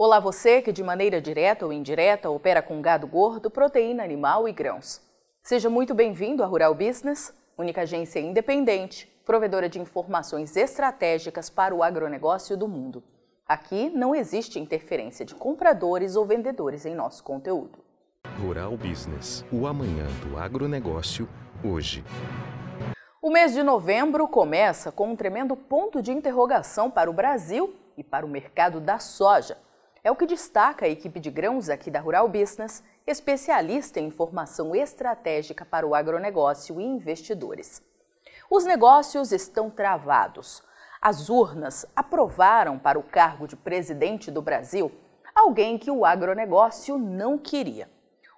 Olá você que de maneira direta ou indireta opera com gado gordo, proteína animal e grãos. Seja muito bem-vindo à Rural Business, única agência independente, provedora de informações estratégicas para o agronegócio do mundo. Aqui não existe interferência de compradores ou vendedores em nosso conteúdo. Rural Business, o amanhã do agronegócio, hoje. O mês de novembro começa com um tremendo ponto de interrogação para o Brasil e para o mercado da soja. É o que destaca a equipe de grãos aqui da Rural Business, especialista em informação estratégica para o agronegócio e investidores. Os negócios estão travados. As urnas aprovaram para o cargo de presidente do Brasil alguém que o agronegócio não queria.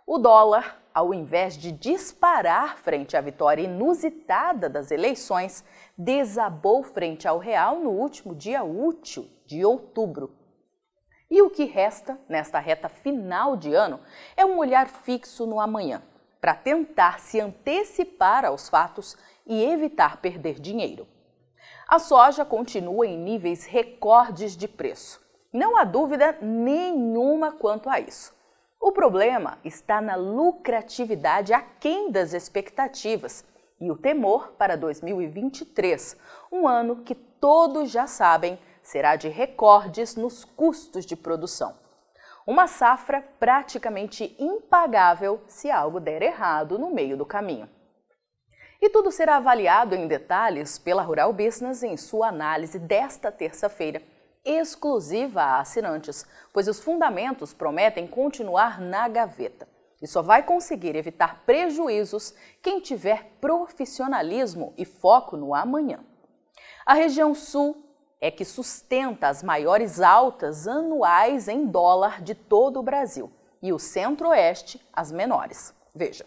O dólar ao invés de disparar frente à vitória inusitada das eleições, desabou frente ao real no último dia útil de outubro. E o que resta nesta reta final de ano é um olhar fixo no amanhã, para tentar se antecipar aos fatos e evitar perder dinheiro. A soja continua em níveis recordes de preço. Não há dúvida nenhuma quanto a isso. O problema está na lucratividade aquém das expectativas e o temor para 2023, um ano que todos já sabem será de recordes nos custos de produção. Uma safra praticamente impagável se algo der errado no meio do caminho. E tudo será avaliado em detalhes pela Rural Business em sua análise desta terça-feira exclusiva a assinantes, pois os fundamentos prometem continuar na gaveta. E só vai conseguir evitar prejuízos quem tiver profissionalismo e foco no amanhã. A região sul é que sustenta as maiores altas anuais em dólar de todo o Brasil e o centro-oeste as menores. Veja.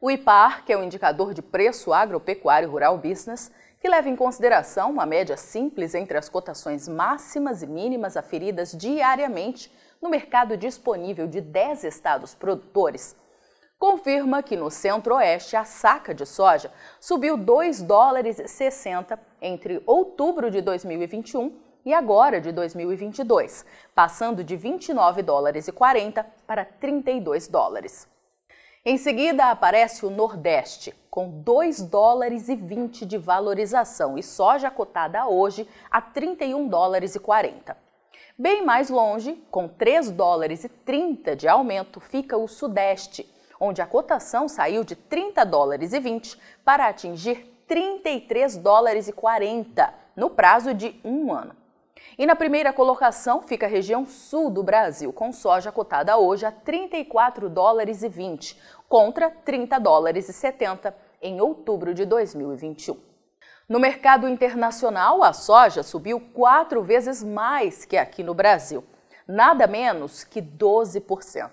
O IPAR, que é o indicador de preço agropecuário rural business, que leva em consideração uma média simples entre as cotações máximas e mínimas aferidas diariamente no mercado disponível de 10 estados produtores, confirma que no centro-oeste a saca de soja subiu 2 dólares e 60 entre outubro de 2021 e agora de 2022, passando de 29 dólares e 40 para 32 dólares. Em seguida aparece o Nordeste, com 2 dólares e 20 de valorização e soja cotada hoje a 31 dólares e 40. Bem mais longe, com 3 dólares e 30 de aumento, fica o Sudeste, onde a cotação saiu de 30 dólares e 20 para atingir 33 dólares e 40 no prazo de um ano. E na primeira colocação fica a região sul do Brasil, com soja cotada hoje a 34 dólares e 20, contra 30 dólares e 70 em outubro de 2021. No mercado internacional, a soja subiu quatro vezes mais que aqui no Brasil, nada menos que 12%,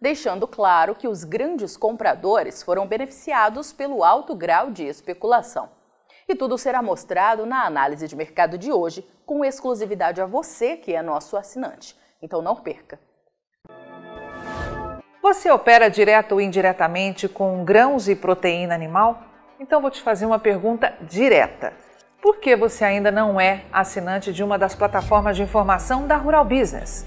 deixando claro que os grandes compradores foram beneficiados pelo alto grau de especulação. E tudo será mostrado na análise de mercado de hoje, com exclusividade a você que é nosso assinante. Então não perca! Você opera direto ou indiretamente com grãos e proteína animal? Então vou te fazer uma pergunta direta. Por que você ainda não é assinante de uma das plataformas de informação da Rural Business?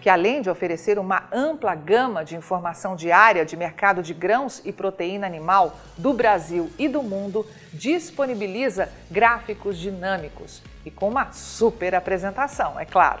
que além de oferecer uma ampla gama de informação diária de mercado de grãos e proteína animal do Brasil e do mundo, disponibiliza gráficos dinâmicos e com uma super apresentação, é claro.